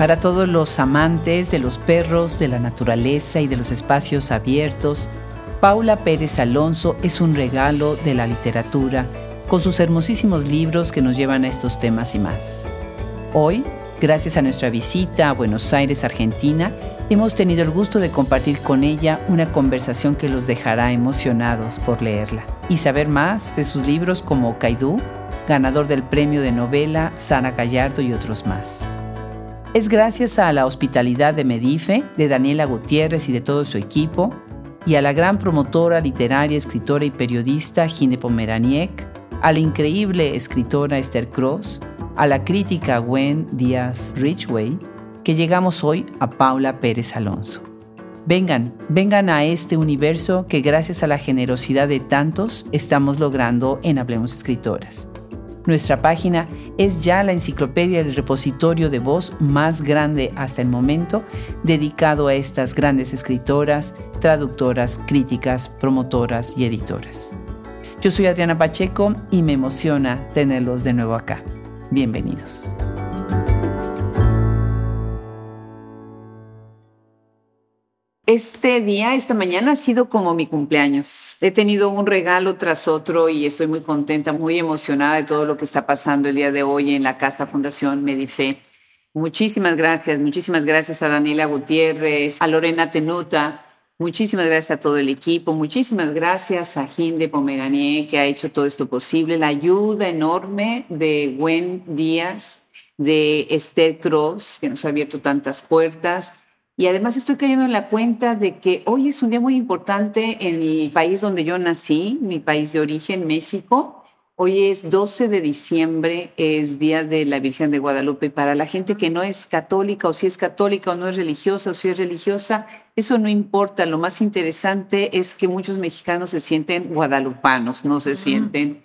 Para todos los amantes de los perros, de la naturaleza y de los espacios abiertos, Paula Pérez Alonso es un regalo de la literatura con sus hermosísimos libros que nos llevan a estos temas y más. Hoy, gracias a nuestra visita a Buenos Aires, Argentina, hemos tenido el gusto de compartir con ella una conversación que los dejará emocionados por leerla y saber más de sus libros como Caidú, ganador del premio de novela Sara Gallardo y otros más. Es gracias a la hospitalidad de Medife, de Daniela Gutiérrez y de todo su equipo, y a la gran promotora literaria, escritora y periodista Gine Pomeraniec, a la increíble escritora Esther Cross, a la crítica Gwen Díaz Ridgway, que llegamos hoy a Paula Pérez Alonso. Vengan, vengan a este universo que gracias a la generosidad de tantos estamos logrando en Hablemos Escritoras. Nuestra página es ya la enciclopedia del repositorio de voz más grande hasta el momento, dedicado a estas grandes escritoras, traductoras, críticas, promotoras y editoras. Yo soy Adriana Pacheco y me emociona tenerlos de nuevo acá. Bienvenidos. Este día, esta mañana ha sido como mi cumpleaños. He tenido un regalo tras otro y estoy muy contenta, muy emocionada de todo lo que está pasando el día de hoy en la Casa Fundación Medife. Muchísimas gracias, muchísimas gracias a Daniela Gutiérrez, a Lorena Tenuta, muchísimas gracias a todo el equipo, muchísimas gracias a Ginde Pomeranier que ha hecho todo esto posible, la ayuda enorme de Gwen Díaz, de Esther Cross, que nos ha abierto tantas puertas y además estoy cayendo en la cuenta de que hoy es un día muy importante en el país donde yo nací, mi país de origen, México. Hoy es 12 de diciembre, es Día de la Virgen de Guadalupe. Para la gente que no es católica o si es católica o no es religiosa o si es religiosa, eso no importa. Lo más interesante es que muchos mexicanos se sienten guadalupanos, no se sienten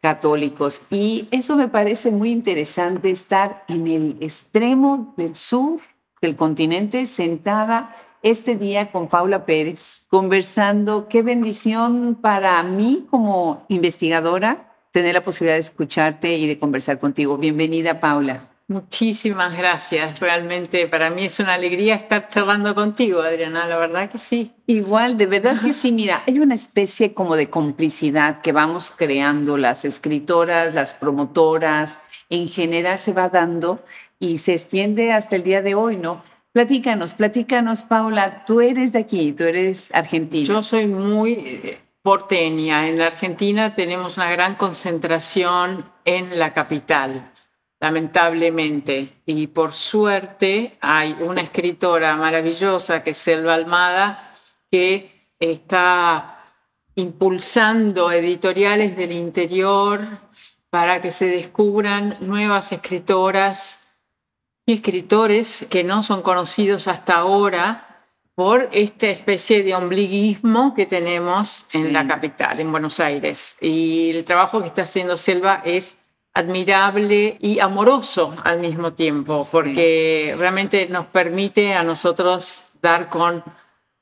católicos. Y eso me parece muy interesante, estar en el extremo del sur del continente, sentada este día con Paula Pérez, conversando. Qué bendición para mí como investigadora tener la posibilidad de escucharte y de conversar contigo. Bienvenida, Paula. Muchísimas gracias. Realmente para mí es una alegría estar charlando contigo, Adriana. La verdad que sí. Igual, de verdad que sí. Mira, hay una especie como de complicidad que vamos creando las escritoras, las promotoras, en general se va dando y se extiende hasta el día de hoy, ¿no? Platícanos, platícanos, Paula, tú eres de aquí, tú eres argentina. Yo soy muy eh, porteña. En la Argentina tenemos una gran concentración en la capital, lamentablemente. Y por suerte hay una escritora maravillosa que es Selva Almada, que está impulsando editoriales del interior para que se descubran nuevas escritoras y escritores que no son conocidos hasta ahora por esta especie de ombliguismo que tenemos en la capital, en Buenos Aires. Y el trabajo que está haciendo Selva es admirable y amoroso al mismo tiempo, porque realmente nos permite a nosotros dar con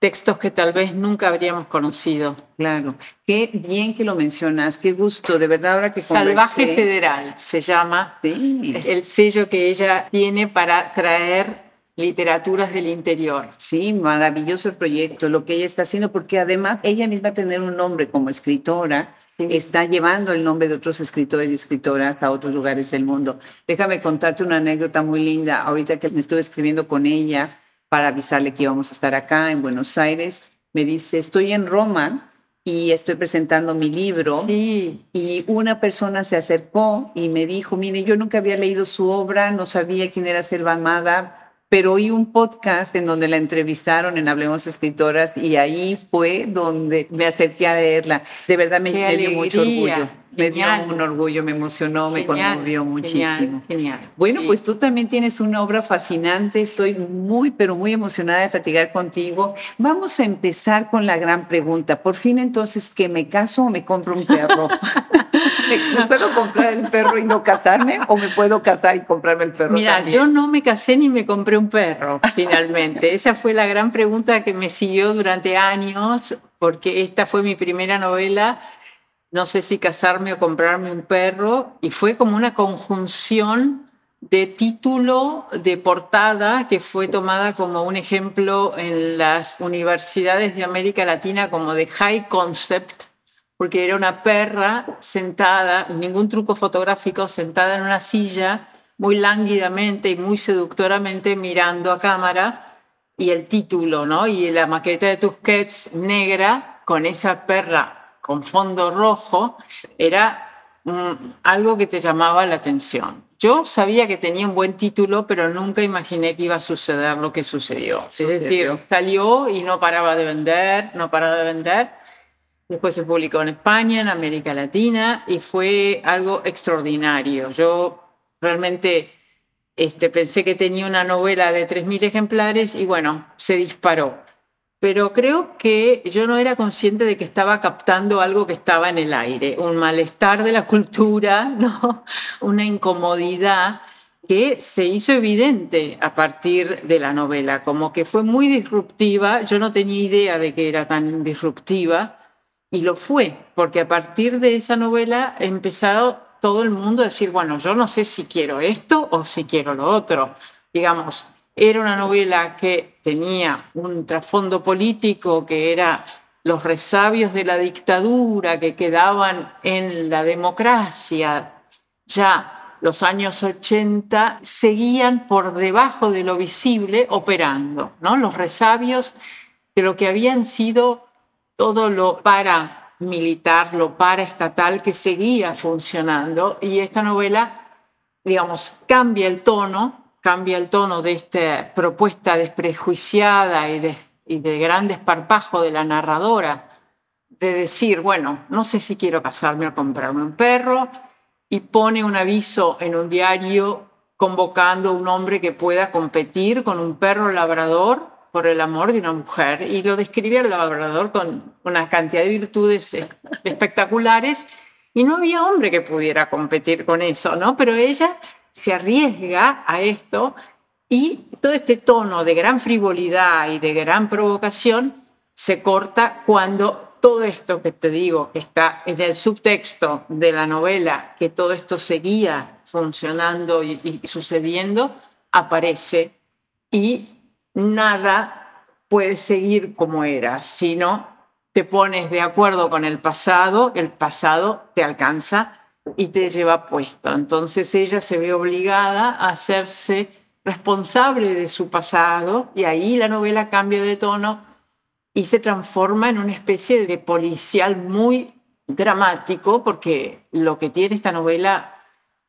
textos que tal vez nunca habríamos conocido. Claro, qué bien que lo mencionas, qué gusto, de verdad ahora que Salvaje Federal se llama sí. el sello que ella tiene para traer literaturas del interior. Sí, maravilloso el proyecto, lo que ella está haciendo, porque además ella misma tener un nombre como escritora, está llevando el nombre de otros escritores y escritoras a otros lugares del mundo. Déjame contarte una anécdota muy linda. Ahorita que me estuve escribiendo con ella, para avisarle que íbamos a estar acá en Buenos Aires. Me dice, estoy en Roma y estoy presentando mi libro. Sí. Y una persona se acercó y me dijo, mire, yo nunca había leído su obra, no sabía quién era Selva Amada, pero oí un podcast en donde la entrevistaron en Hablemos Escritoras y ahí fue donde me acerqué a leerla. De verdad me, dio mucho orgullo. Me dio un orgullo, me emocionó, me conmovió muchísimo. Genial, Bueno, pues tú también tienes una obra fascinante. Estoy muy, pero muy emocionada de platicar contigo. Vamos a empezar con la gran pregunta. Por fin, entonces, ¿que me caso o me compro un perro? ¿Me puedo comprar el perro y no casarme? ¿O me puedo casar y comprarme el perro? Mira, yo no me casé ni me compré un perro, finalmente. Esa fue la gran pregunta que me siguió durante años, porque esta fue mi primera novela no sé si casarme o comprarme un perro, y fue como una conjunción de título de portada que fue tomada como un ejemplo en las universidades de América Latina como de high concept, porque era una perra sentada, ningún truco fotográfico, sentada en una silla muy lánguidamente y muy seductoramente mirando a cámara y el título, ¿no? Y la maqueta de Tusquets negra con esa perra con fondo rojo era algo que te llamaba la atención. Yo sabía que tenía un buen título, pero nunca imaginé que iba a suceder lo que sucedió. Es decir, salió y no paraba de vender, no paraba de vender. Después se publicó en España, en América Latina, y fue algo extraordinario. Yo realmente este, pensé que tenía una novela de 3.000 ejemplares y bueno, se disparó pero creo que yo no era consciente de que estaba captando algo que estaba en el aire, un malestar de la cultura, ¿no? una incomodidad que se hizo evidente a partir de la novela, como que fue muy disruptiva, yo no tenía idea de que era tan disruptiva, y lo fue, porque a partir de esa novela ha empezado todo el mundo a decir, bueno, yo no sé si quiero esto o si quiero lo otro. Digamos, era una novela que tenía un trasfondo político, que era los resabios de la dictadura que quedaban en la democracia. Ya los años 80 seguían por debajo de lo visible operando, ¿no? Los resabios de lo que habían sido todo lo paramilitar, lo paraestatal que seguía funcionando y esta novela, digamos, cambia el tono cambia el tono de esta propuesta desprejuiciada y de, y de gran desparpajo de la narradora, de decir, bueno, no sé si quiero casarme o comprarme un perro, y pone un aviso en un diario convocando a un hombre que pueda competir con un perro labrador por el amor de una mujer. Y lo describe al labrador con una cantidad de virtudes espectaculares. Y no había hombre que pudiera competir con eso, ¿no? Pero ella se arriesga a esto y todo este tono de gran frivolidad y de gran provocación se corta cuando todo esto que te digo, que está en el subtexto de la novela, que todo esto seguía funcionando y, sucediendo, aparece y nada puede seguir como era, sino te pones de acuerdo con el pasado, el pasado te alcanza y te lleva puesto. Entonces ella se ve obligada a hacerse responsable de su pasado y ahí la novela cambia de tono y se transforma en una especie de policial muy dramático porque lo que tiene esta novela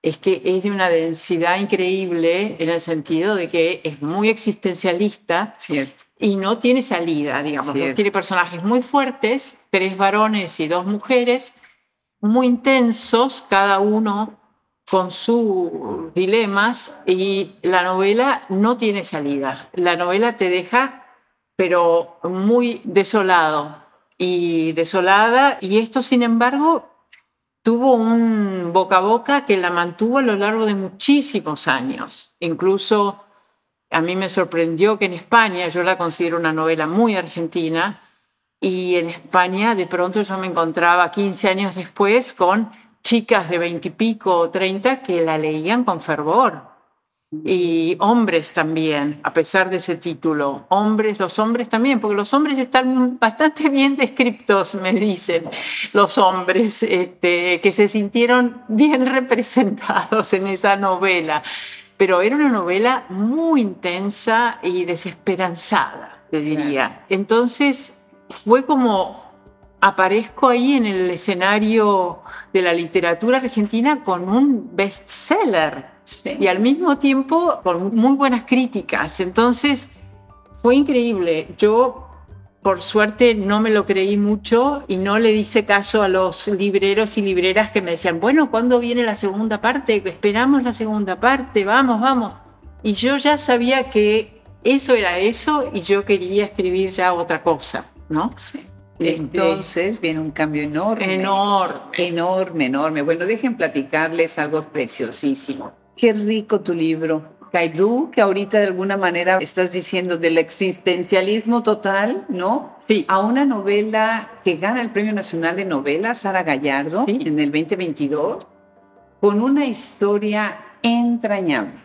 es que es de una densidad increíble en el sentido de que es muy existencialista y no tiene salida, digamos. Tiene personajes muy fuertes, tres varones y dos mujeres, muy intensos, cada uno con sus dilemas, y la novela no tiene salida. La novela te deja, pero muy desolado y desolada, y esto, sin embargo, tuvo un boca a boca que la mantuvo a lo largo de muchísimos años. Incluso a mí me sorprendió que en España, yo la considero una novela muy argentina, y en España de pronto yo me encontraba 15 años después con chicas de 20 y pico o 30 que la leían con fervor. Y hombres también, a pesar de ese título. Hombres, los hombres también, porque los hombres están bastante bien descriptos, me dicen los hombres, este, que se sintieron bien representados en esa novela. Pero era una novela muy intensa y desesperanzada, te diría. Entonces, fue como aparezco ahí en el escenario de la literatura argentina con un bestseller y al mismo tiempo con muy buenas críticas. Entonces fue increíble. Yo, por suerte, no me lo creí mucho y no le hice caso a los libreros y libreras que me decían, bueno, ¿cuándo viene la segunda parte? Esperamos la segunda parte, vamos, vamos. Y yo ya sabía que eso era eso y yo quería escribir ya otra cosa. ¿No? Este, Entonces viene un cambio enorme. Enorme. Enorme, enorme. Bueno, dejen platicarles algo preciosísimo. Qué rico tu libro. Kaidú, que ahorita de alguna manera estás diciendo del existencialismo total, ¿no? Sí. A una novela que gana el Premio Nacional de Novela, Sara Gallardo, en el 2022, con una historia entrañable,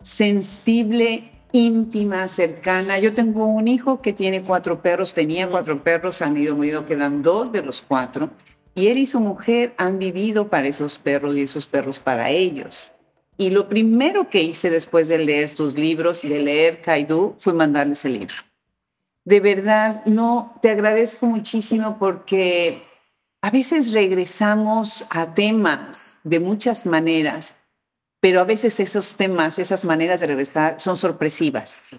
sensible, íntima, cercana. Yo tengo un hijo que tiene cuatro perros, tenía cuatro perros, han ido muriendo, quedan dos de los cuatro. Y él y su mujer han vivido para esos perros y esos perros para ellos. Y lo primero que hice después de leer tus libros y de leer Kaidu fue mandarles el libro. De verdad, no, te agradezco muchísimo porque a veces regresamos a temas de muchas maneras, pero a veces esos temas, esas maneras de regresar son sorpresivas.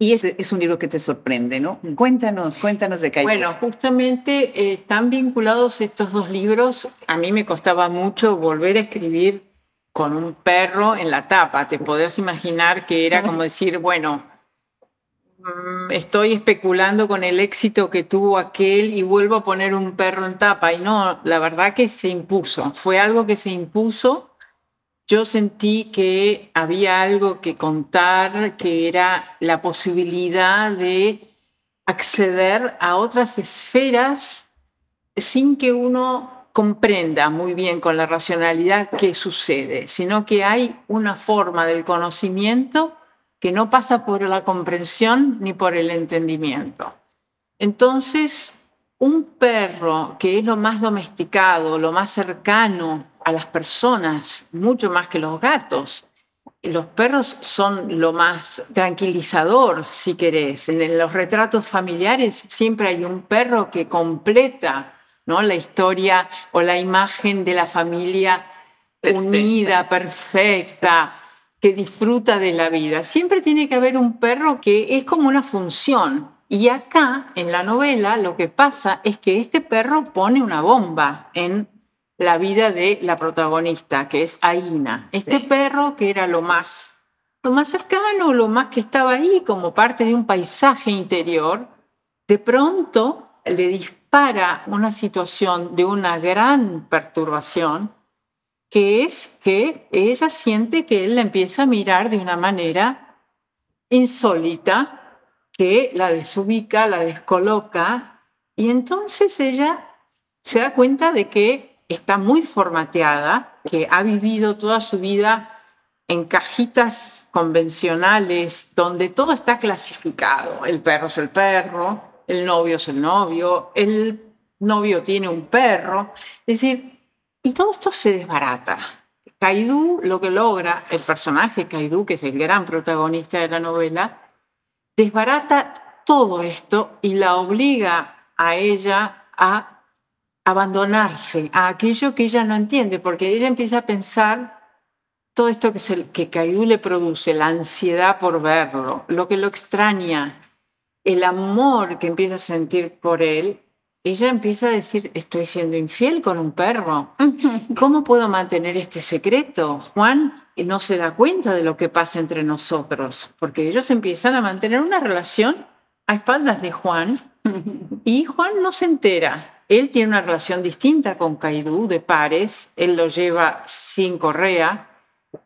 Y es, es un libro que te sorprende, ¿no? Cuéntanos, cuéntanos de Kaidu. Bueno, justamente eh, están vinculados estos dos libros. A mí me costaba mucho volver a escribir con un perro en la tapa. Te podías imaginar que era como decir, bueno, mm, estoy especulando con el éxito que tuvo aquel y vuelvo a poner un perro en tapa. Y no, la verdad que se impuso. Fue algo que se impuso. Yo sentí que había algo que contar, que era la posibilidad de acceder a otras esferas sin que uno comprenda muy bien con la racionalidad qué sucede, sino que hay una forma del conocimiento que no pasa por la comprensión ni por el entendimiento. Entonces, un perro que es lo más domesticado, lo más cercano a las personas, mucho más que los gatos, los perros son lo más tranquilizador, si querés. En los retratos familiares siempre hay un perro que completa la historia o la imagen de la familia unida, perfecta, que disfruta de la vida. Siempre tiene que haber un perro que es como una función. Y acá, en la novela, lo que pasa es que este perro pone una bomba en la vida de la protagonista, que es Aina. Este perro que era lo más, lo más cercano, lo más que estaba ahí como parte de un paisaje interior, de pronto le para una situación de una gran perturbación, que es que ella siente que él la empieza a mirar de una manera insólita, que la desubica, la descoloca, y entonces ella se da cuenta de que está muy formateada, que ha vivido toda su vida en cajitas convencionales donde todo está clasificado. El perro es el perro, el novio es el novio, el novio tiene un perro. Es decir, y todo esto se desbarata. Kaidu lo que logra, el personaje Kaidu, que es el gran protagonista de la novela, desbarata todo esto y la obliga a ella a abandonarse a aquello que ella no entiende, porque ella empieza a pensar todo esto que, el que Kaidu le produce, la ansiedad por verlo, lo que lo extraña, el amor que empieza a sentir por él, ella empieza a decir, estoy siendo infiel con un perro. ¿Cómo puedo mantener este secreto? Juan no se da cuenta de lo que pasa entre nosotros, porque ellos empiezan a mantener una relación a espaldas de Juan y Juan no se entera. Él tiene una relación distinta con Caidú de pares, él lo lleva sin correa,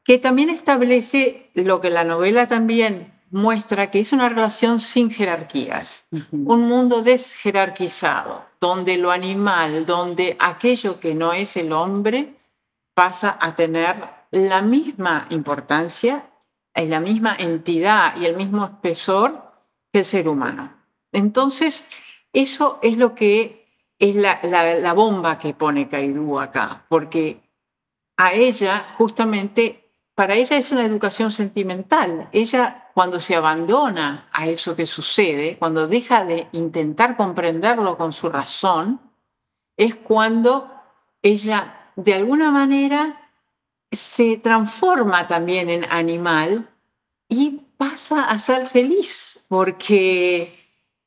que también establece lo que la novela también muestra que es una relación sin jerarquías, un mundo desjerarquizado, donde lo animal, donde aquello que no es el hombre pasa a tener la misma importancia y la misma entidad y el mismo espesor que el ser humano. Entonces, eso es lo que es la, la bomba que pone Caidú acá, porque a ella justamente para ella es una educación sentimental. Ella cuando se abandona a eso que sucede, cuando deja de intentar comprenderlo con su razón, es cuando ella de alguna manera se transforma también en animal y pasa a ser feliz, porque,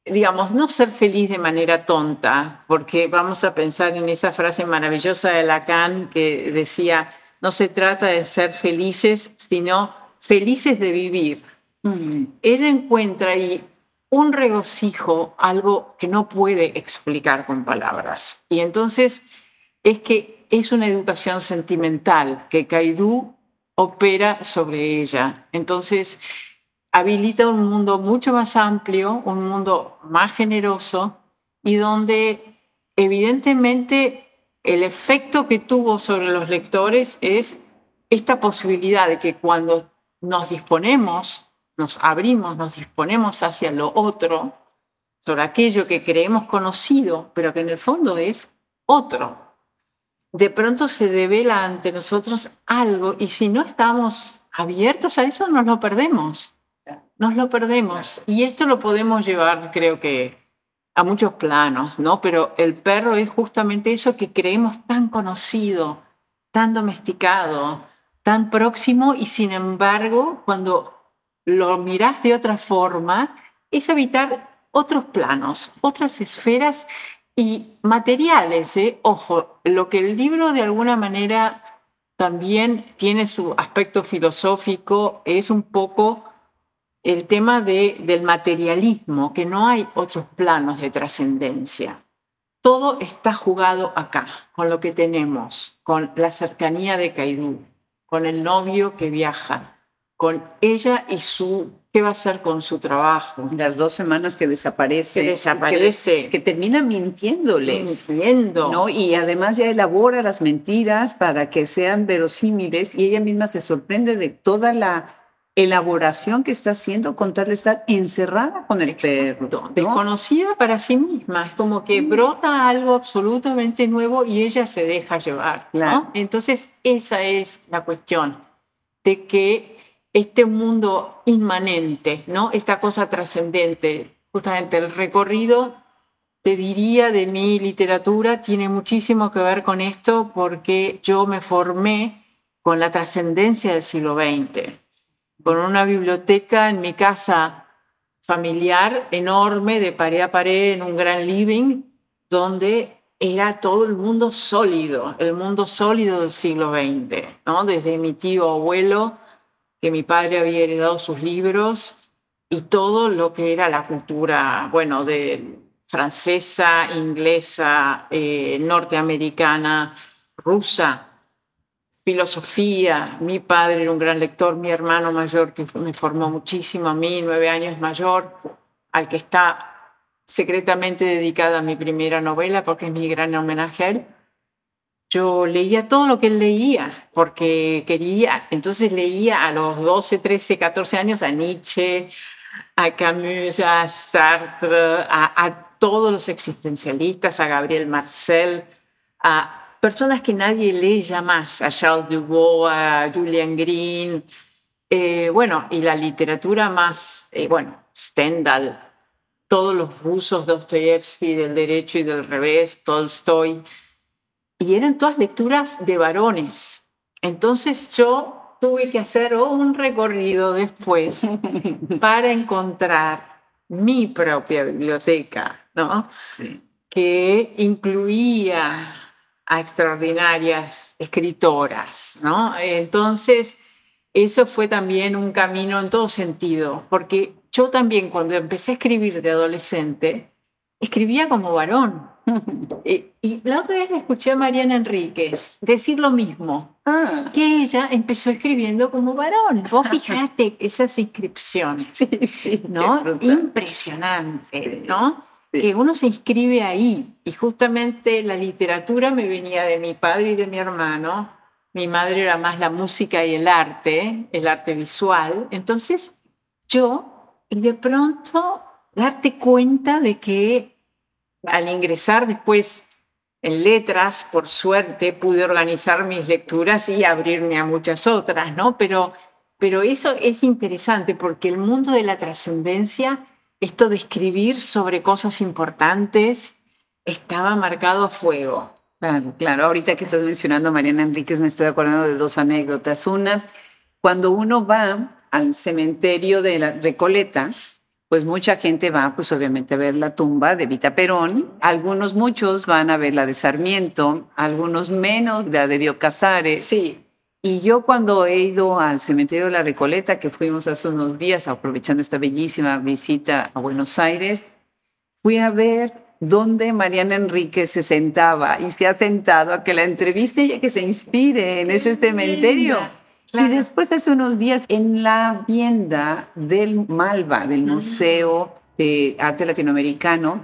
digamos, no ser feliz de manera tonta, porque vamos a pensar en esa frase maravillosa de Lacan que decía, no se trata de ser felices, sino felices de vivir. Mm. Ella encuentra ahí un regocijo, algo que no puede explicar con palabras. Y entonces es que es una educación sentimental que Kaidú opera sobre ella. Entonces habilita un mundo mucho más amplio, un mundo más generoso y donde evidentemente el efecto que tuvo sobre los lectores es esta posibilidad de que cuando nos disponemos, nos abrimos, nos disponemos hacia lo otro, sobre aquello que creemos conocido, pero que en el fondo es otro. De pronto se devela ante nosotros algo y si no estamos abiertos a eso, nos lo perdemos. Nos lo perdemos. Y esto lo podemos llevar, creo que, a muchos planos, ¿no? Pero el perro es justamente eso que creemos tan conocido, tan domesticado, tan próximo y sin embargo, cuando lo miras de otra forma, es habitar otros planos, otras esferas y materiales. ¿eh? Ojo, lo que el libro de alguna manera también tiene su aspecto filosófico es un poco el tema de, del materialismo, que no hay otros planos de trascendencia. Todo está jugado acá, con lo que tenemos, con la cercanía de Caidú, con el novio que viaja, con ella y su qué va a hacer con su trabajo. Las dos semanas que desaparece. Que desaparece. Que, termina mintiéndoles. Mintiendo. ¿no? Y además ya elabora las mentiras para que sean verosímiles y ella misma se sorprende de toda la elaboración que está haciendo con tal de estar encerrada con el perro. Desconocida para sí misma. Es como que brota algo absolutamente nuevo y ella se deja llevar. Entonces, esa es la cuestión de que este mundo inmanente, ¿no? Esta cosa trascendente. Justamente el recorrido, te diría, de mi literatura tiene muchísimo que ver con esto porque yo me formé con la trascendencia del siglo XX, con una biblioteca en mi casa familiar enorme, de pared a pared, en un gran living, donde era todo el mundo sólido, el mundo sólido del siglo XX, ¿no? Desde mi tío abuelo que mi padre había heredado sus libros y todo lo que era la cultura, bueno, de francesa, inglesa, eh, norteamericana, rusa, filosofía. Mi padre era un gran lector, mi hermano mayor que me formó muchísimo a mí, nueve años mayor, al que está secretamente dedicada a mi primera novela porque es mi gran homenaje a él yo leía todo lo que él leía, porque quería, entonces leía a los 12, 13, 14 años a Nietzsche, a Camus, a Sartre, a, todos los existencialistas, a Gabriel Marcel, a personas que nadie lee ya más, a Charles Dubois, a Julian Green, eh, bueno, y la literatura más, eh, bueno, Stendhal, todos los rusos, Dostoyevsky, del derecho y del revés, Tolstoy, y eran todas lecturas de varones. Entonces yo tuve que hacer un recorrido después para encontrar mi propia biblioteca, ¿no? Que incluía a extraordinarias escritoras, ¿no? Entonces, eso fue también un camino en todo sentido, porque yo también cuando empecé a escribir de adolescente, escribía como varón. y, la otra vez escuché a Mariana Enríquez decir lo mismo, ah. que ella empezó escribiendo como varón. Vos fijate esas inscripciones, sí, ¿no? Impresionante, ¿no? Que uno se inscribe ahí y justamente la literatura me venía de mi padre y de mi hermano. Mi madre era más la música y el arte, el arte visual. Entonces yo, y de pronto darte cuenta de que al ingresar después en letras, por suerte, pude organizar mis lecturas y abrirme a muchas otras, ¿no? Pero, pero eso es interesante porque el mundo de la trascendencia, esto de escribir sobre cosas importantes, estaba marcado a fuego. Claro, claro. Ahorita que estás mencionando a Mariana Enríquez, me estoy acordando de dos anécdotas. Una, cuando uno va al cementerio de la Recoleta, pues mucha gente va, pues obviamente a ver la tumba de Vita Perón. Algunos, muchos van a ver la de Sarmiento, algunos menos la de Dio Casares. Sí. Y yo cuando he ido al cementerio de la Recoleta, que fuimos hace unos días aprovechando esta bellísima visita a Buenos Aires, fui a ver dónde Mariana Enrique se sentaba y se ha sentado a que la entreviste y a que se inspire en ese cementerio. Y después hace unos días en la tienda del Malva, del Museo de Arte Latinoamericano,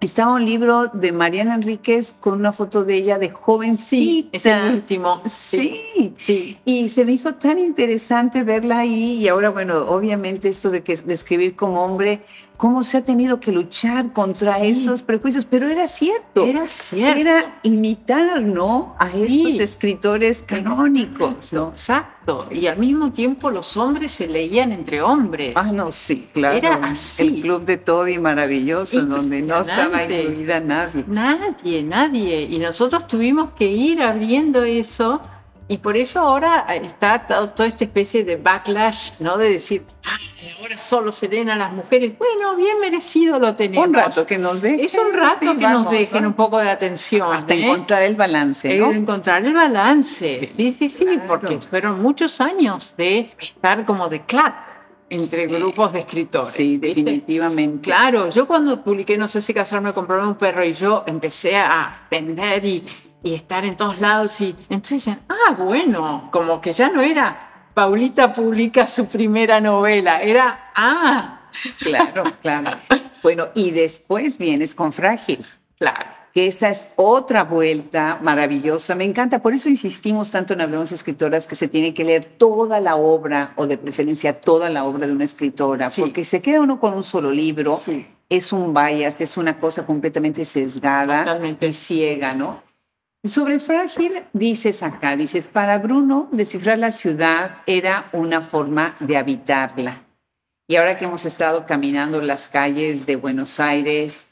estaba un libro de Mariana Enríquez con una foto de ella de jovencita. es el último. Sí, sí. Y se me hizo tan interesante verla ahí. Y ahora, bueno, obviamente esto de, que, de escribir como hombre, cómo se ha tenido que luchar contra esos prejuicios. Pero era cierto. Era cierto. Era imitar, ¿no? A estos escritores canónicos. ¿no? Exacto. Y al mismo tiempo los hombres se leían entre hombres. Ah, no, sí, claro. Era así. El club de Toby maravilloso, donde no estaba incluida nadie. Nadie, nadie. Y nosotros tuvimos que ir abriendo eso. Y por eso ahora está toda esta especie de backlash, ¿no? De decir, solo se den a las mujeres. Bueno, bien merecido lo tenemos. Un rato que nos dejen. Es un rato que nos dejen un poco de atención. Hasta ¿eh? encontrar el balance, ¿no? encontrar el balance. Sí, sí, sí, porque fueron muchos años de estar como de clap entre grupos de escritores. Sí, definitivamente. Claro, yo cuando publiqué No sé si casarme comprarme un perro y yo empecé a vender y, y estar en todos lados y entonces, ah, bueno, como que ya no era Paulita publica su primera novela, era, ah, claro, claro. Bueno, y después vienes con Frágil. Claro que esa es otra vuelta maravillosa. Me encanta, por eso insistimos tanto en Hablemos Escritoras que se tiene que leer toda la obra, o de preferencia toda la obra de una escritora, porque se queda uno con un solo libro, es un bias, es una cosa completamente sesgada Totalmente. y ciega, ¿no? Sobre Frágil dices acá, dices, para Bruno descifrar la ciudad era una forma de habitarla. Y ahora que hemos estado caminando las calles de Buenos Aires,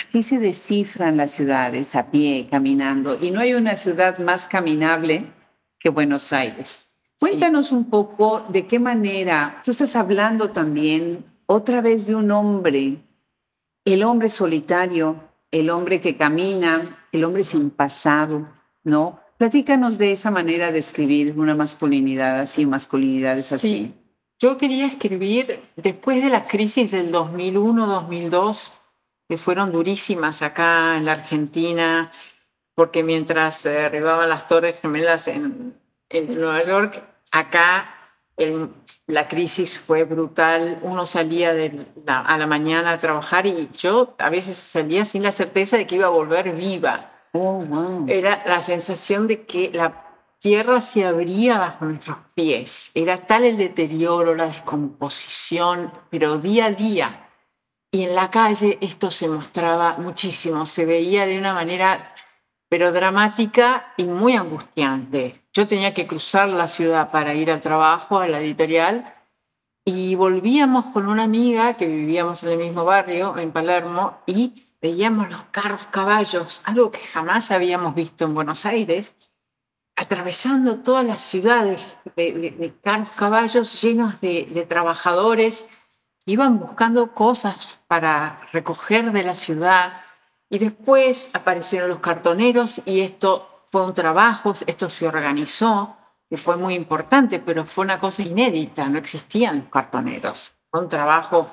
Así se descifran las ciudades a pie, caminando, y no hay una ciudad más caminable que Buenos Aires. Cuéntanos un poco de qué manera, tú estás hablando también otra vez de un hombre, el hombre solitario, el hombre que camina, el hombre sin pasado, ¿no? Platícanos de esa manera de escribir una masculinidad así, masculinidades así. Sí. Yo quería escribir después de la crisis del 2001-2002 que fueron durísimas acá en la Argentina, porque mientras se arribaban las Torres Gemelas en, en Nueva York, acá la crisis fue brutal. Uno salía de a la mañana a trabajar y yo a veces salía sin la certeza de que iba a volver viva. Oh, wow. Era la sensación de que la tierra se abría bajo nuestros pies. Era tal el deterioro, la descomposición, pero día a día y en la calle esto se mostraba muchísimo, se veía de una manera, pero dramática y muy angustiante. Yo tenía que cruzar la ciudad para ir al trabajo, a la editorial, y volvíamos con una amiga que vivíamos en el mismo barrio, en Palermo, y veíamos los carros caballos, algo que jamás habíamos visto en Buenos Aires, atravesando todas las ciudades de, carros caballos llenos de, de trabajadores iban buscando cosas para recoger de la ciudad y después aparecieron los cartoneros y esto fue un trabajo, esto se organizó, que fue muy importante, pero fue una cosa inédita, no existían los cartoneros. Fue un trabajo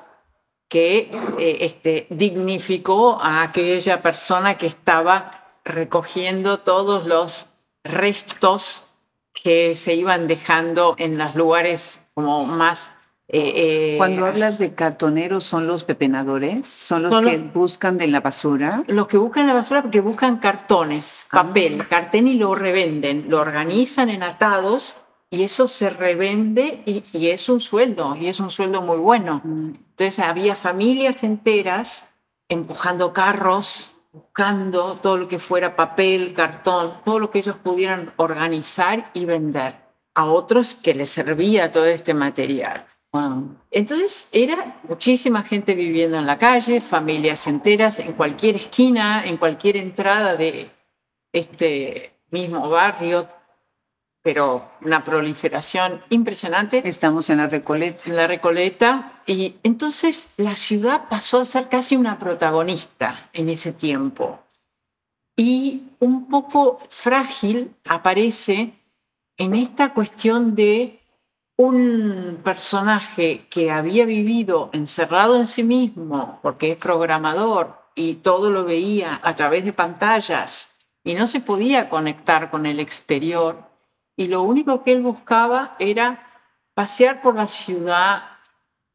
que eh, este, dignificó a aquella persona que estaba recogiendo todos los restos que se iban dejando en los lugares como más eh, eh, Cuando hablas de cartoneros, ¿son los pepenadores? ¿Son los que buscan de la basura? Los que buscan la basura porque buscan cartones, ah. papel, cartón y lo revenden, lo organizan en atados y eso se revende y, es un sueldo, y es un sueldo muy bueno. Mm. Entonces había familias enteras empujando carros, buscando todo lo que fuera papel, cartón, todo lo que ellos pudieran organizar y vender a otros que les servía todo este material. Entonces era muchísima gente viviendo en la calle, familias enteras, en cualquier esquina, en cualquier entrada de este mismo barrio, pero una proliferación impresionante. Estamos en la Recoleta. En la Recoleta. Y entonces la ciudad pasó a ser casi una protagonista en ese tiempo. Y un poco frágil aparece en esta cuestión de un personaje que había vivido encerrado en sí mismo, porque es programador y todo lo veía a través de pantallas y no se podía conectar con el exterior, y lo único que él buscaba era pasear por la ciudad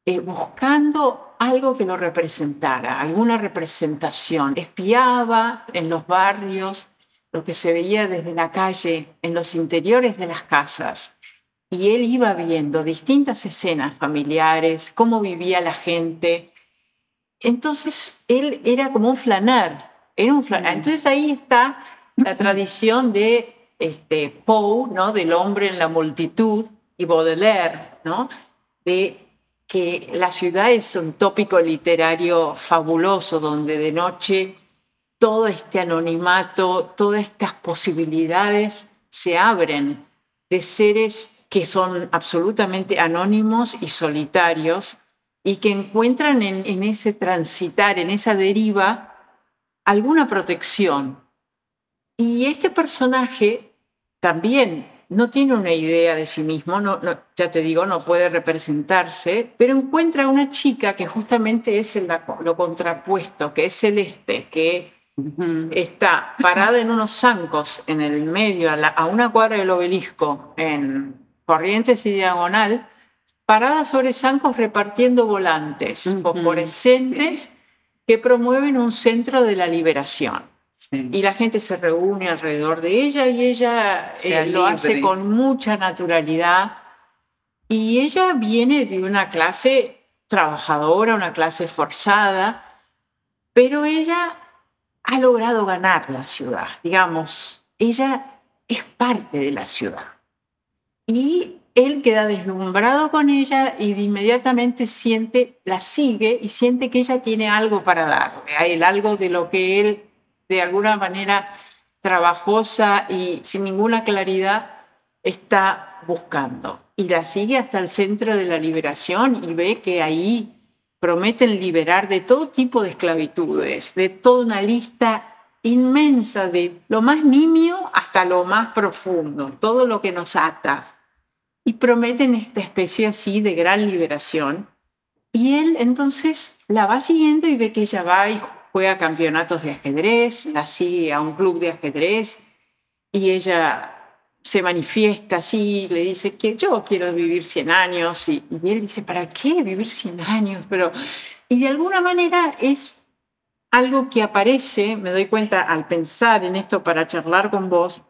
eh, buscando algo que lo representara, alguna representación. Espiaba en los barrios lo que se veía desde la calle, en los interiores de las casas. Y él iba viendo distintas escenas familiares, cómo vivía la gente. Entonces él era como un flanar, era un flanar. Entonces ahí está la tradición de este, Poe, ¿no? del hombre en la multitud, y Baudelaire, ¿no? de que la ciudad es un tópico literario fabuloso, donde de noche todo este anonimato, todas estas posibilidades se abren de seres que son absolutamente anónimos y solitarios y que encuentran en, en ese transitar, en esa deriva, alguna protección. Y este personaje también no tiene una idea de sí mismo, no, ya te digo, no puede representarse, pero encuentra una chica que justamente es lo contrapuesto, que es celeste, que está parada en unos zancos en el medio, a, una cuadra del obelisco, en Corrientes y Diagonal, parada sobre zancos repartiendo volantes fosforescentes que promueven un centro de la liberación. Y la gente se reúne alrededor de ella y ella eh, lo hace con mucha naturalidad. Y ella viene de una clase trabajadora, una clase forzada, pero ella ha logrado ganar la ciudad, digamos, ella es parte de la ciudad. Y él queda deslumbrado con ella y de inmediatamente siente, la sigue y siente que ella tiene algo para dar a él, algo de lo que él de alguna manera trabajosa y sin ninguna claridad está buscando. Y la sigue hasta el centro de la liberación y ve que ahí prometen liberar de todo tipo de esclavitudes, de toda una lista inmensa de lo más nimio hasta lo más profundo, todo lo que nos ata. Y prometen esta especie así de gran liberación. Y él entonces la va siguiendo y ve que ella va y juega campeonatos de ajedrez, la sigue a un club de ajedrez y ella se manifiesta así, le dice que yo quiero vivir 100 años y, él dice, ¿para qué vivir 100 años? Pero, y de alguna manera es algo que aparece, me doy cuenta al pensar en esto para charlar con vos,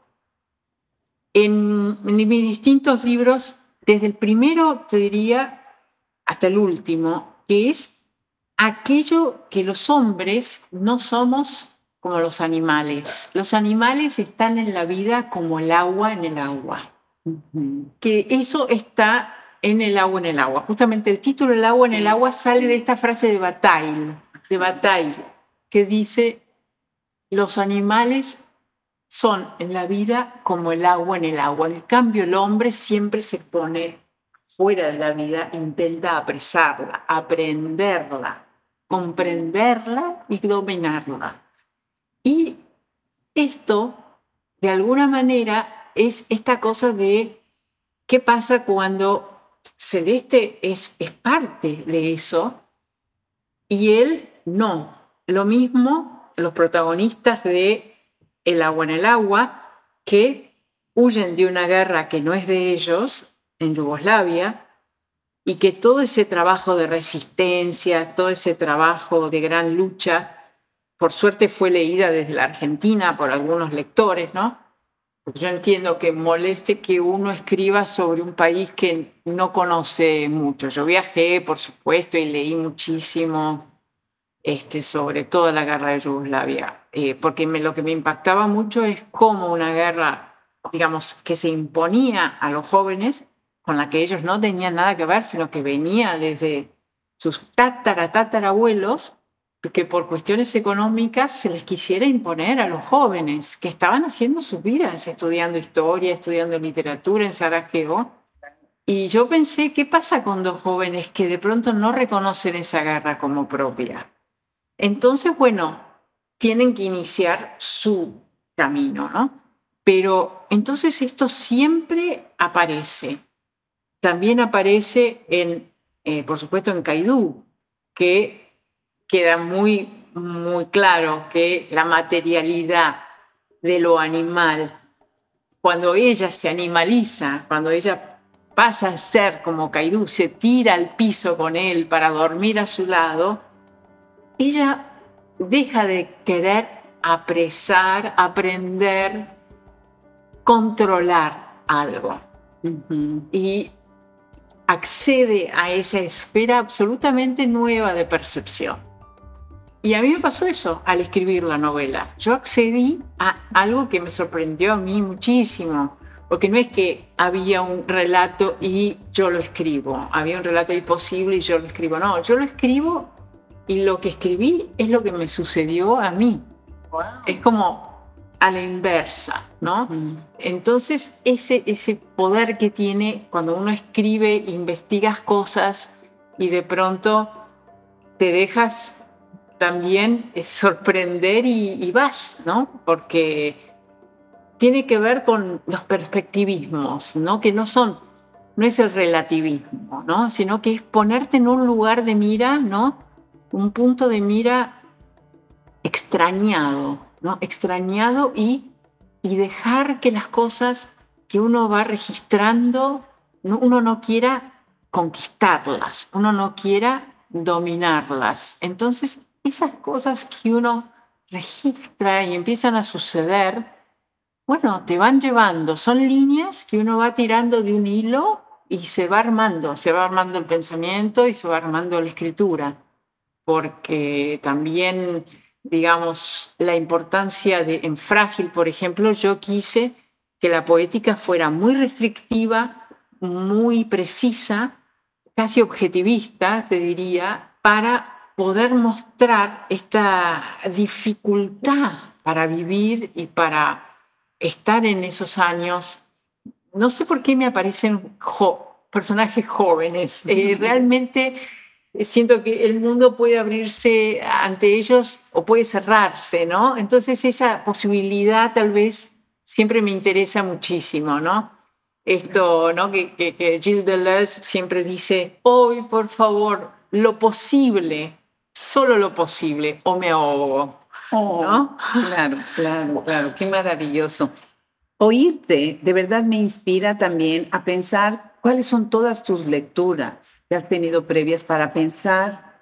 en, en mis distintos libros, desde el primero, te diría, hasta el último, que es aquello que los hombres no somos como los animales. Los animales están en la vida como el agua en el agua. Que eso está en el agua en el agua. Justamente el título El agua en el agua sale de esta frase de Bataille, de Bataille, que dice, los animales son en la vida como el agua en el agua. En cambio, el hombre siempre se pone fuera de la vida, intenta apresarla, aprenderla, comprenderla y dominarla. Y esto, de alguna manera, es esta cosa de qué pasa cuando Celeste es, es parte de eso y él no. Lo mismo los protagonistas de El agua en el agua, que huyen de una guerra que no es de ellos en Yugoslavia y que todo ese trabajo de resistencia, todo ese trabajo de gran lucha, por suerte fue leída desde la Argentina por algunos lectores, ¿no? Porque yo entiendo que moleste que uno escriba sobre un país que no conoce mucho. Yo viajé, por supuesto, y leí muchísimo este, sobre toda la guerra de Yugoslavia, eh, porque lo que me impactaba mucho es cómo una guerra, digamos, que se imponía a los jóvenes, con la que ellos no tenían nada que ver, sino que venía desde sus tatara, tatarabuelos, que por cuestiones económicas se les quisiera imponer a los jóvenes que estaban haciendo sus vidas, estudiando historia, estudiando literatura en Sarajevo. Y yo pensé, ¿qué pasa con dos jóvenes que de pronto no reconocen esa guerra como propia? Entonces, bueno, tienen que iniciar su camino, ¿no? Pero entonces esto siempre aparece también aparece en, eh, por supuesto, en Kaidú, que queda muy, muy claro que la materialidad de lo animal, cuando ella se animaliza, cuando ella pasa a ser como Caidú, se tira al piso con él para dormir a su lado, ella deja de querer apresar, aprender, controlar algo. Y accede a esa esfera absolutamente nueva de percepción. Y a mí me pasó eso al escribir la novela. Yo accedí a algo que me sorprendió a mí muchísimo, porque no es que había un relato y yo lo escribo, había un relato imposible y yo lo escribo, no, yo lo escribo y lo que escribí es lo que me sucedió a mí. Es como a la inversa, ¿no? Entonces, ese, ese poder que tiene cuando uno escribe, investigas cosas y de pronto te dejas también eh, sorprender y, vas, ¿no? Porque tiene que ver con los perspectivismos, ¿no? Que no son, no es el relativismo, ¿no? Sino que es ponerte en un lugar de mira, ¿no? Un punto de mira extrañado, ¿no? Extrañado y, y dejar que las cosas que uno va registrando, uno no quiera conquistarlas, uno no quiera dominarlas. Entonces, esas cosas que uno registra y empiezan a suceder, bueno, te van llevando, son líneas que uno va tirando de un hilo y se va armando, se va armando el pensamiento y se va armando la escritura, porque también, digamos, la importancia de, en Frágil, por ejemplo, yo quise que la poética fuera muy restrictiva, muy precisa, casi objetivista, te diría, para poder mostrar esta dificultad para vivir y para estar en esos años, no sé por qué me aparecen personajes jóvenes. Eh, realmente siento que el mundo puede abrirse ante ellos o puede cerrarse, ¿no? Entonces esa posibilidad tal vez siempre me interesa muchísimo, ¿no? Esto, ¿no? Que, que, Gilles Deleuze siempre dice, hoy, por favor, lo posible, solo lo posible, o me ahogo. Oh, claro, claro, claro, qué maravilloso. Oírte de verdad me inspira también a pensar cuáles son todas tus lecturas que has tenido previas para pensar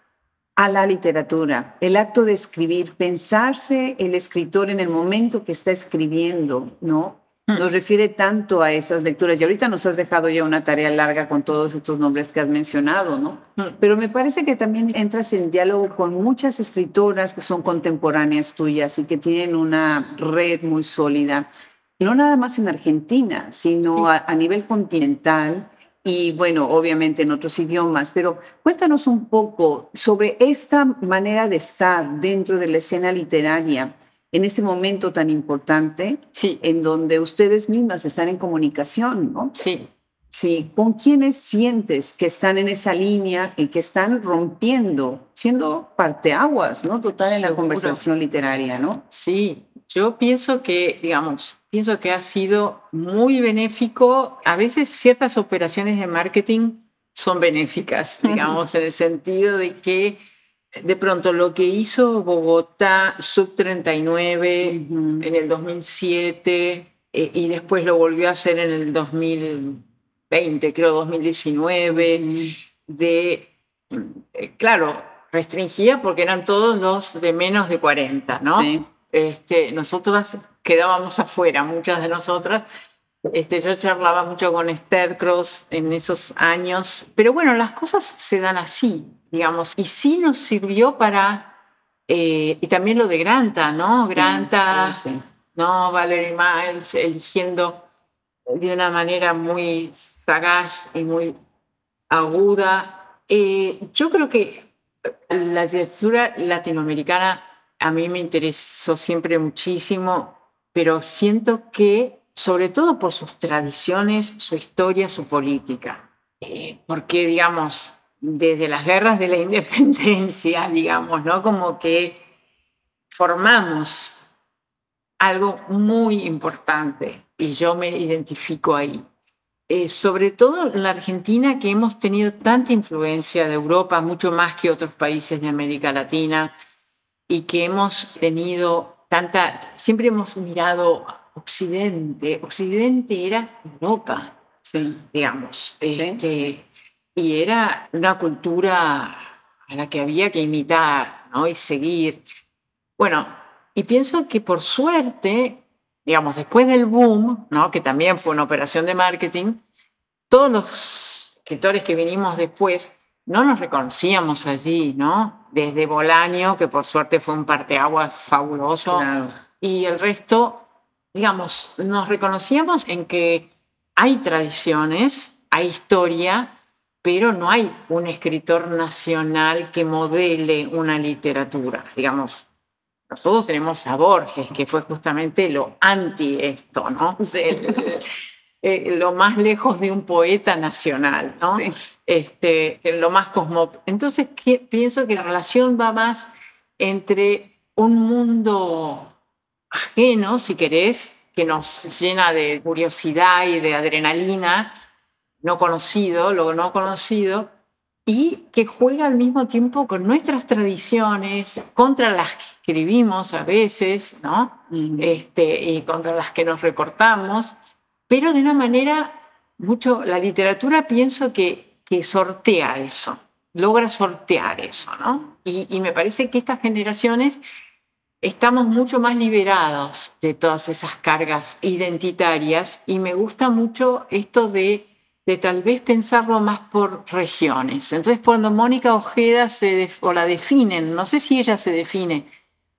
a la literatura, el acto de escribir, pensarse el escritor en el momento que está escribiendo, ¿no? Mm. nos refiere tanto a estas lecturas. Y ahorita nos has dejado ya una tarea larga con todos estos nombres que has mencionado, ¿no? Mm. Pero me parece que también entras en diálogo con muchas escritoras que son contemporáneas tuyas y que tienen una red muy sólida, no nada más en Argentina, sino a, a nivel continental y bueno, obviamente en otros idiomas, pero cuéntanos un poco sobre esta manera de estar dentro de la escena literaria en este momento tan importante, sí. en donde ustedes mismas están en comunicación, ¿no? Sí. Sí, ¿con quiénes sientes que están en esa línea y que están rompiendo, siendo parteaguas, ¿no? Total en la conversación literaria, ¿no? Sí, yo pienso que, digamos, pienso que ha sido muy benéfico. A veces ciertas operaciones de marketing son benéficas, digamos, en el sentido de que de pronto lo que hizo Bogotá sub 39 en el 2007 eh, y después lo volvió a hacer en el 2020, creo 2019, de, eh, claro, restringía porque eran todos los de menos de 40, ¿no? Sí. Este, nosotras quedábamos afuera, muchas de nosotras. Este, yo charlaba mucho con Esther Cross en esos años, pero bueno, las cosas se dan así digamos, y sí nos sirvió para, eh, y también lo de Granta, ¿no? Granta, ¿no? Valerie Miles, eligiendo de una manera muy sagaz y muy aguda. Eh, yo creo que la literatura latinoamericana a mí me interesó siempre muchísimo, pero siento que, sobre todo por sus tradiciones, su historia, su política, eh, porque, digamos, desde las guerras de la independencia, digamos, ¿no? Como que formamos algo muy importante y yo me identifico ahí. Eh, sobre todo en la Argentina, que hemos tenido tanta influencia de Europa, mucho más que otros países de América Latina, y que hemos tenido tanta, siempre hemos mirado Occidente, Occidente era Europa, digamos. Este, y era una cultura a la que había que imitar ¿no? y seguir. Bueno, y pienso que por suerte, digamos, después del boom, ¿no? que también fue una operación de marketing, todos los escritores que vinimos después no nos reconocíamos allí, ¿no? Desde Bolaño, que por suerte fue un parteaguas fabuloso, y el resto, digamos, nos reconocíamos en que hay tradiciones, hay historia, pero no hay un escritor nacional que modele una literatura. Digamos, nosotros tenemos a Borges, que fue justamente lo anti esto, ¿no? Eh, lo más lejos de un poeta nacional, ¿no? Este, lo más cosmo. Entonces pienso que la relación va más entre un mundo ajeno, si querés, que nos llena de curiosidad y de adrenalina, no conocido, lo no conocido, y que juega al mismo tiempo con nuestras tradiciones, contra las que escribimos a veces, ¿no? este, y contra las que nos recortamos, pero de una manera mucho, la literatura pienso que, que sortea eso, logra sortear eso, ¿no? Y, me parece que estas generaciones estamos mucho más liberados de todas esas cargas identitarias y me gusta mucho esto de, de tal vez pensarlo más por regiones. Entonces cuando Mónica Ojeda se o la definen, no sé si ella se define,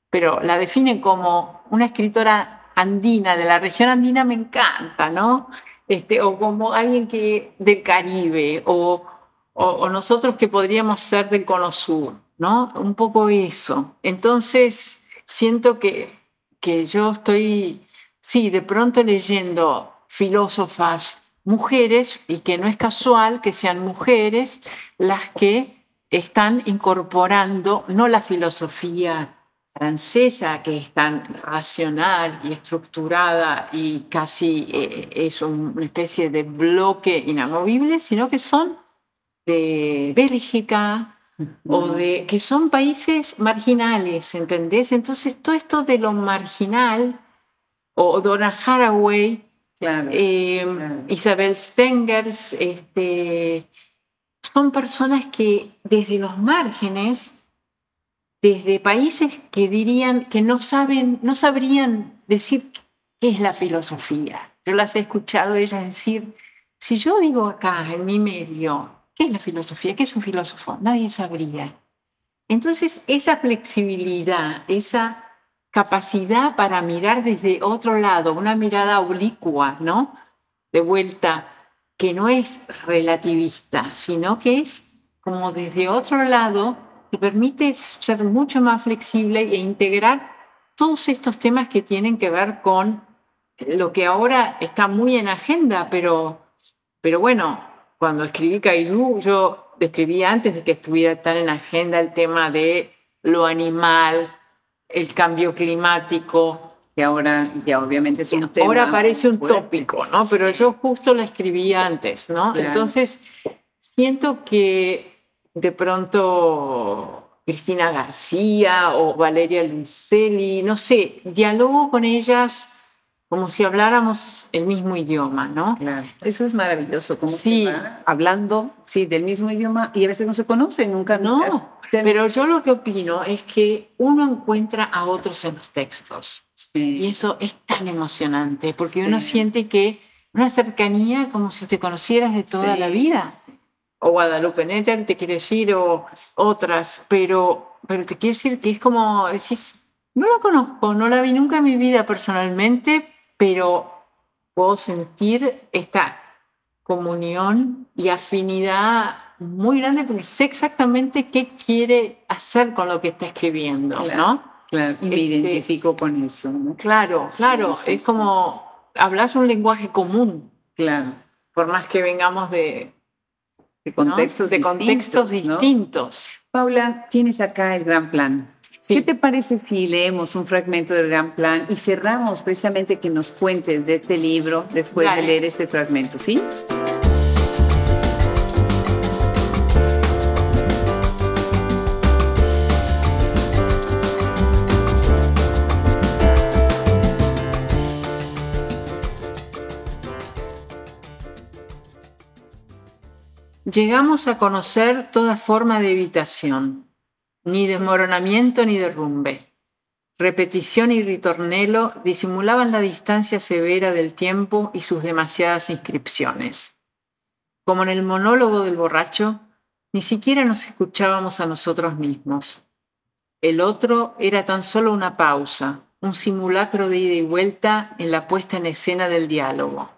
pero la definen como una escritora andina, de la región andina me encanta, ¿no? Este, o como alguien que del Caribe, o, o, nosotros que podríamos ser del Cono Sur, ¿no? Un poco eso. Entonces, siento que, que yo estoy, sí, de pronto leyendo filósofas mujeres y que no es casual que sean mujeres las que están incorporando no la filosofía francesa que es tan racional y estructurada y casi eh, es una especie de bloque inamovible, sino que son de Bélgica, o de que son países marginales, ¿entendés? Entonces todo esto de lo marginal, o Donna Haraway, eh, Isabel Stengers, este, son personas que desde los márgenes, desde países que dirían que no saben, no sabrían decir qué es la filosofía. Yo las he escuchado ellas decir, si yo digo acá en mi medio, ¿Qué es la filosofía? ¿Qué es un filósofo? Nadie sabría. Entonces, esa flexibilidad, esa capacidad para mirar desde otro lado, una mirada oblicua, ¿no? De vuelta, que no es relativista, sino que es como desde otro lado, que permite ser mucho más flexible e integrar todos estos temas que tienen que ver con lo que ahora está muy en agenda, pero, pero bueno, cuando escribí Kaiju, yo describí antes de que estuviera tan en agenda el tema de lo animal, el cambio climático. Que ahora ya obviamente es un tema. Ahora parece un tópico, ¿no? Pero yo justo la escribí antes, ¿no? Entonces, siento que de pronto Cristina García o Valeria Luiselli, no sé, dialogo con ellas como si habláramos el mismo idioma, ¿no? Claro. Eso es maravilloso, como sí, hablando, sí, del mismo idioma y a veces no se conocen, nunca. No, pero yo lo que opino es que uno encuentra a otros en los textos y eso es tan emocionante porque uno siente que una cercanía como si te conocieras de toda la vida. O Guadalupe Netter te quiere decir, o otras, pero, pero te quiero decir que es como decís, no la conozco, no la vi nunca en mi vida personalmente, pero puedo sentir esta comunión y afinidad muy grande porque sé exactamente qué quiere hacer con lo que está escribiendo, ¿no? Claro, y me este, identifico con eso. ¿no? Claro, claro, es como hablas un lenguaje común. Claro. Por más que vengamos de, de contextos, de contextos distintos. Paula, tienes acá el gran plan. ¿Qué te parece si leemos un fragmento del gran plan y cerramos precisamente que nos cuentes de este libro después de leer este fragmento, ¿sí? Llegamos a conocer toda forma de evitación, ni desmoronamiento ni derrumbe. Repetición y ritornelo disimulaban la distancia severa del tiempo y sus demasiadas inscripciones. Como en el monólogo del borracho, ni siquiera nos escuchábamos a nosotros mismos. El otro era tan solo una pausa, un simulacro de ida y vuelta en la puesta en escena del diálogo,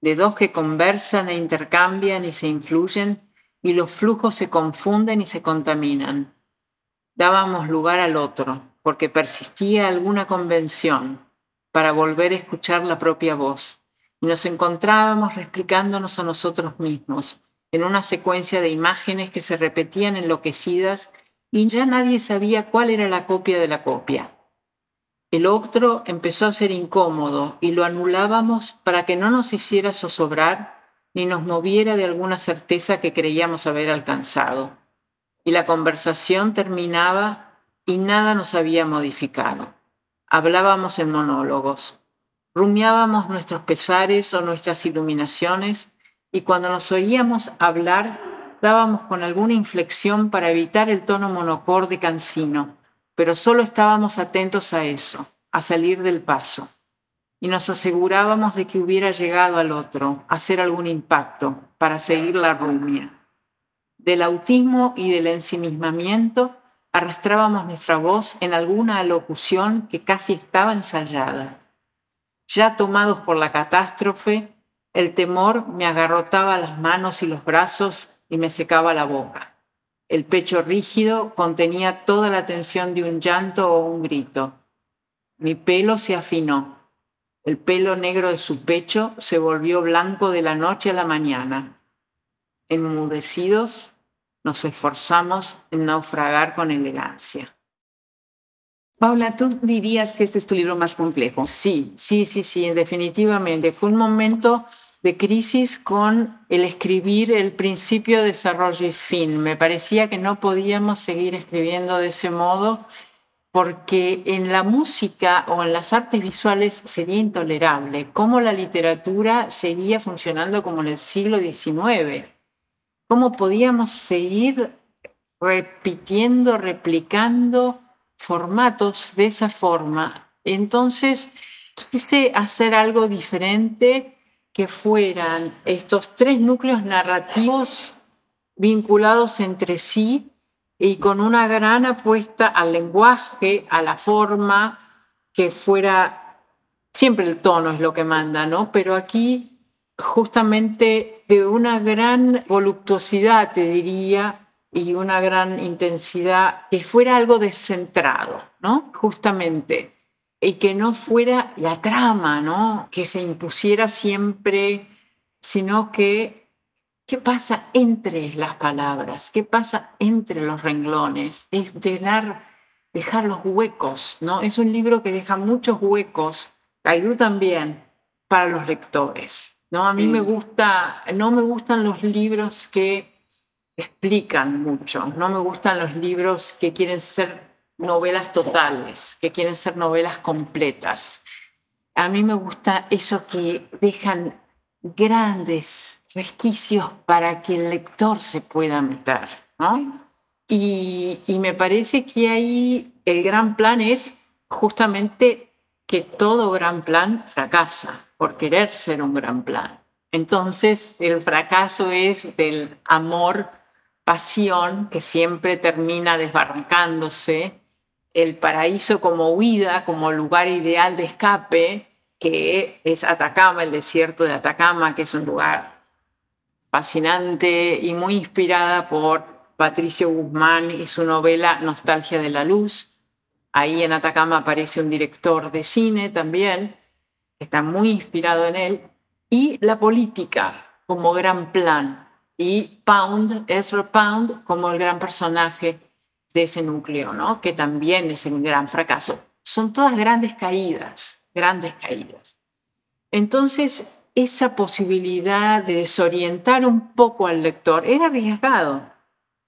de dos que conversan e intercambian y se influyen y los flujos se confunden y se contaminan. Dábamos lugar al otro, porque persistía alguna convención para volver a escuchar la propia voz, y nos encontrábamos explicándonos a nosotros mismos en una secuencia de imágenes que se repetían enloquecidas y ya nadie sabía cuál era la copia de la copia. El otro empezó a ser incómodo y lo anulábamos para que no nos hiciera zozobrar ni nos moviera de alguna certeza que creíamos haber alcanzado. Y la conversación terminaba y nada nos había modificado. Hablábamos en monólogos, rumiábamos nuestros pesares o nuestras iluminaciones y cuando nos oíamos hablar dábamos con alguna inflexión para evitar el tono monocorde cansino pero solo estábamos atentos a eso, a salir del paso, y nos asegurábamos de que hubiera llegado al otro, a hacer algún impacto, para seguir la rumia. Del autismo y del ensimismamiento arrastrábamos nuestra voz en alguna alocución que casi estaba ensayada. Ya tomados por la catástrofe, el temor me agarrotaba las manos y los brazos y me secaba la boca. El pecho rígido contenía toda la tensión de un llanto o un grito. Mi pelo se afinó. El pelo negro de su pecho se volvió blanco de la noche a la mañana. Enmudecidos, nos esforzamos en naufragar con elegancia. Paula, ¿tú dirías que este es tu libro más complejo? Sí, sí, sí, sí, definitivamente. Fue un momento de crisis con el escribir el principio, desarrollo y fin. Me parecía que no podíamos seguir escribiendo de ese modo porque en la música o en las artes visuales sería intolerable, cómo la literatura seguía funcionando como en el siglo XIX, cómo podíamos seguir repitiendo, replicando formatos de esa forma. Entonces quise hacer algo diferente que fueran estos tres núcleos narrativos vinculados entre sí y con una gran apuesta al lenguaje, a la forma, que fuera, siempre el tono es lo que manda, ¿no? Pero aquí justamente de una gran voluptuosidad, te diría, y una gran intensidad, que fuera algo descentrado, ¿no? Justamente y que no fuera la trama, ¿no? Que se impusiera siempre, sino que qué pasa entre las palabras, qué pasa entre los renglones, es llenar, dejar los huecos, ¿no? Es un libro que deja muchos huecos, Caidú también, para los lectores, ¿no? A mí me gusta, no me gustan los libros que explican mucho, no me gustan los libros que quieren ser novelas totales, que quieren ser novelas completas. A mí me gusta eso que dejan grandes resquicios para que el lector se pueda meter, Y, y me parece que ahí el gran plan es justamente que todo gran plan fracasa por querer ser un gran plan. Entonces el fracaso es del amor, pasión, que siempre termina desbarrancándose el paraíso como huida, como lugar ideal de escape, que es Atacama, el desierto de Atacama, que es un lugar fascinante y muy inspirada por Patricio Guzmán y su novela Nostalgia de la Luz. Ahí en Atacama aparece un director de cine también, que está muy inspirado en él, y la política como gran plan, y Pound, Ezra Pound, como el gran personaje de ese núcleo, ¿no? que también es un gran fracaso. Son todas grandes caídas, grandes caídas. Entonces, esa posibilidad de desorientar un poco al lector era arriesgado.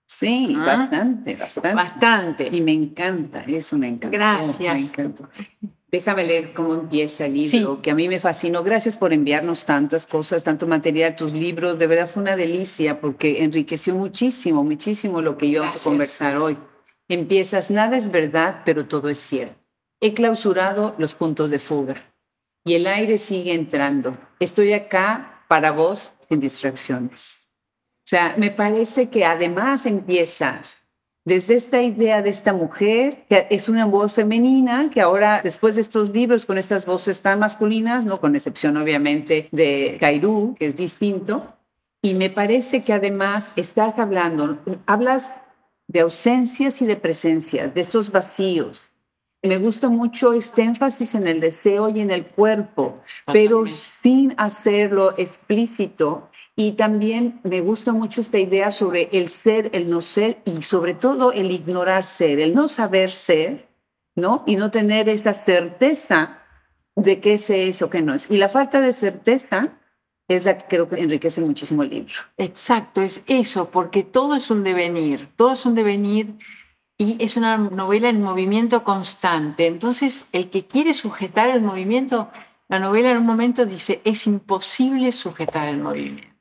Sí, ¿Ah? bastante, bastante. Bastante. Y me encanta, eso me encanta. Gracias. Déjame leer cómo empieza el libro, que a mí me fascinó. Gracias por enviarnos tantas cosas, tanto material, tus libros. De verdad fue una delicia porque enriqueció muchísimo, muchísimo lo que íbamos a conversar hoy. Empiezas, nada es verdad, pero todo es cierto. He clausurado los puntos de fuga y el aire sigue entrando. Estoy acá para vos sin distracciones. O sea, me parece que además empiezas desde esta idea de esta mujer, que es una voz femenina, que ahora, después de estos libros con estas voces tan masculinas, no con excepción obviamente de Cairú, que es distinto, y me parece que además estás hablando, hablas de ausencias y de presencias, de estos vacíos. Me gusta mucho este énfasis en el deseo y en el cuerpo, pero sin hacerlo explícito y también me gusta mucho esta idea sobre el ser, el no ser y sobre todo el ignorar ser, el no saber ser, ¿no? Y no tener esa certeza de qué es eso, qué no es. Y la falta de certeza es la que creo que enriquece muchísimo el libro. Exacto, es eso, porque todo es un devenir, todo es un devenir y es una novela en movimiento constante. Entonces, el que quiere sujetar el movimiento, la novela en un momento dice, es imposible sujetar el movimiento.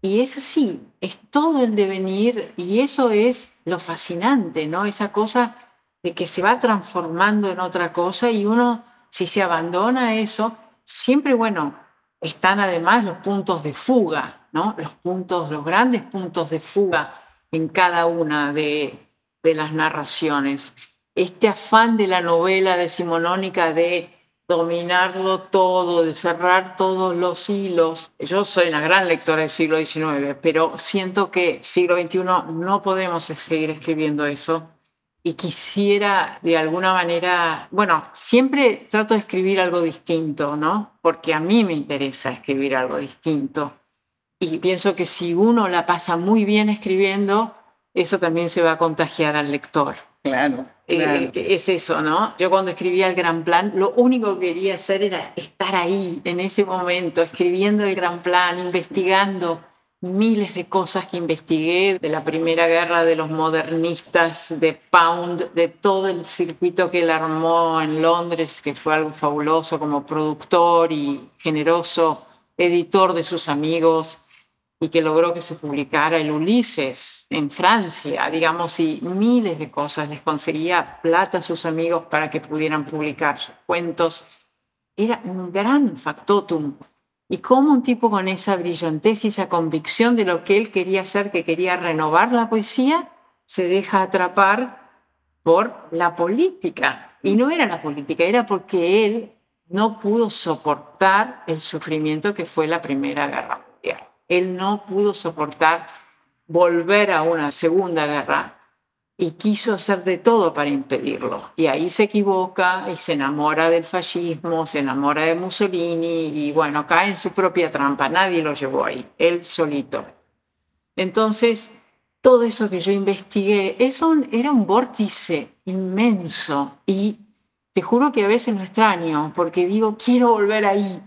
Y es así, es todo el devenir y eso es lo fascinante, ¿no? Esa cosa de que se va transformando en otra cosa y uno, si se abandona a eso, siempre, bueno, están además los puntos de fuga, ¿no? Los puntos, los grandes puntos de fuga en cada una de, de las narraciones. Este afán de la novela decimonónica de dominarlo todo, de cerrar todos los hilos. Yo soy una gran lectora del siglo XIX, pero siento que siglo XXI no podemos seguir escribiendo eso y quisiera de alguna manera, bueno, siempre trato de escribir algo distinto, ¿no? Porque a mí me interesa escribir algo distinto. Y pienso que si uno la pasa muy bien escribiendo, eso también se va a contagiar al lector. Claro. Eh, es eso, ¿no? Yo cuando escribía el gran plan, lo único que quería hacer era estar ahí, en ese momento, escribiendo el gran plan, investigando miles de cosas que investigué de la primera guerra de los modernistas, de Pound, de todo el circuito que él armó en Londres, que fue algo fabuloso como productor y generoso editor de sus amigos y que logró que se publicara el Ulises en Francia, digamos, y miles de cosas. Les conseguía plata a sus amigos para que pudieran publicar sus cuentos. Era un gran factotum. Y cómo un tipo con esa brillantez y esa convicción de lo que él quería hacer, que quería renovar la poesía, se deja atrapar por la política. Y no era la política, era porque él no pudo soportar el sufrimiento que fue la Primera Guerra Mundial él no pudo soportar volver a una segunda guerra y quiso hacer de todo para impedirlo. Y ahí se equivoca y se enamora del fascismo, se enamora de Mussolini y bueno, cae en su propia trampa. Nadie lo llevó ahí, él solito. Entonces, todo eso que yo investigué, eso era un vórtice inmenso y te juro que a veces lo extraño porque digo, quiero volver ahí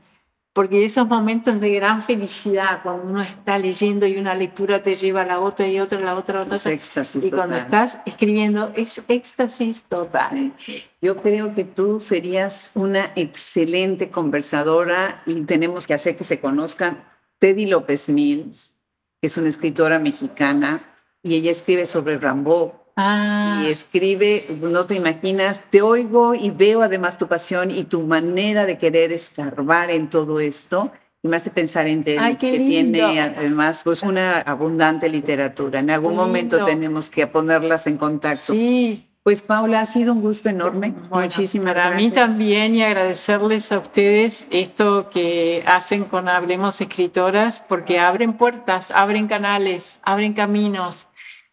porque esos momentos de gran felicidad, cuando uno está leyendo y una lectura te lleva a la otra y otra, a la otra, a la otra. éxtasis y cuando estás escribiendo es éxtasis total. Yo creo que tú serías una excelente conversadora y tenemos que hacer que se conozcan. Teddy López Mills, que es una escritora mexicana, y ella escribe sobre Rambo, Ah. Y escribe, no te imaginas, te oigo y veo además tu pasión y tu manera de querer escarbar en todo esto. Y me hace pensar en ti, que tiene además pues, una abundante literatura. En algún momento tenemos que ponerlas en contacto. Sí. Pues Paula, ha sido un gusto enorme. Muchísimas para gracias. mí también y agradecerles a ustedes esto que hacen con Hablemos Escritoras, porque abren puertas, abren canales, abren caminos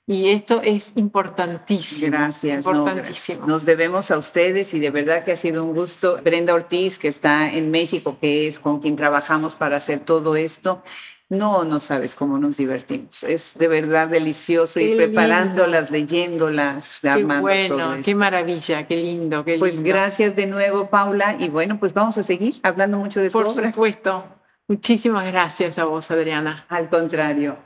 y esto es importantísimo. Gracias. Importantísimo. nos debemos a ustedes y de verdad que ha sido un gusto. Brenda Ortiz, que está en México, que es con quien trabajamos para hacer todo esto. No, no sabes cómo nos divertimos. Es de verdad delicioso ir preparándolas, leyéndolas, qué armando bueno, todo esto. Qué maravilla, qué lindo, qué Pues lindo. gracias de nuevo, Paula. Y bueno, pues vamos a seguir hablando mucho de tu Por obra. supuesto. Muchísimas gracias a vos, Adriana. Al contrario.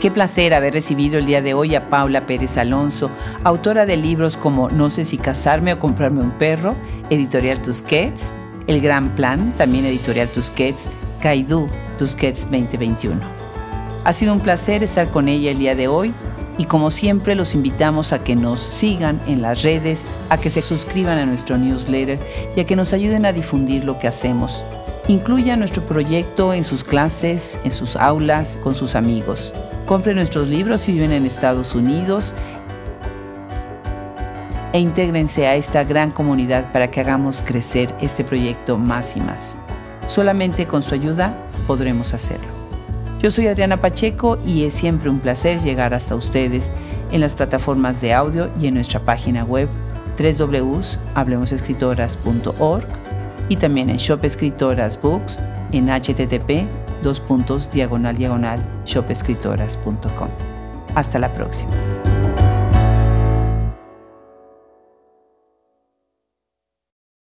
Qué placer haber recibido el día de hoy a Paula Pérez Alonso, autora de libros como No sé si casarme o comprarme un perro, editorial Tusquets, El Gran Plan, también editorial Tusquets, Kaidú, Tusquets 2021. Ha sido un placer estar con ella el día de hoy y como siempre los invitamos a que nos sigan en las redes, a que se suscriban a nuestro newsletter y a que nos ayuden a difundir lo que hacemos. Incluya nuestro proyecto en sus clases, en sus aulas, con sus amigos. Compre nuestros libros si viven en Estados Unidos e intégrense a esta gran comunidad para que hagamos crecer este proyecto más y más. Solamente con su ayuda podremos hacerlo. Yo soy Adriana Pacheco y es siempre un placer llegar hasta ustedes en las plataformas de audio y en nuestra página web www.hablemosescritoras.org y también en Shop Escritoras Books en http dos puntos diagonal diagonal shopescritoras.com. Hasta la próxima.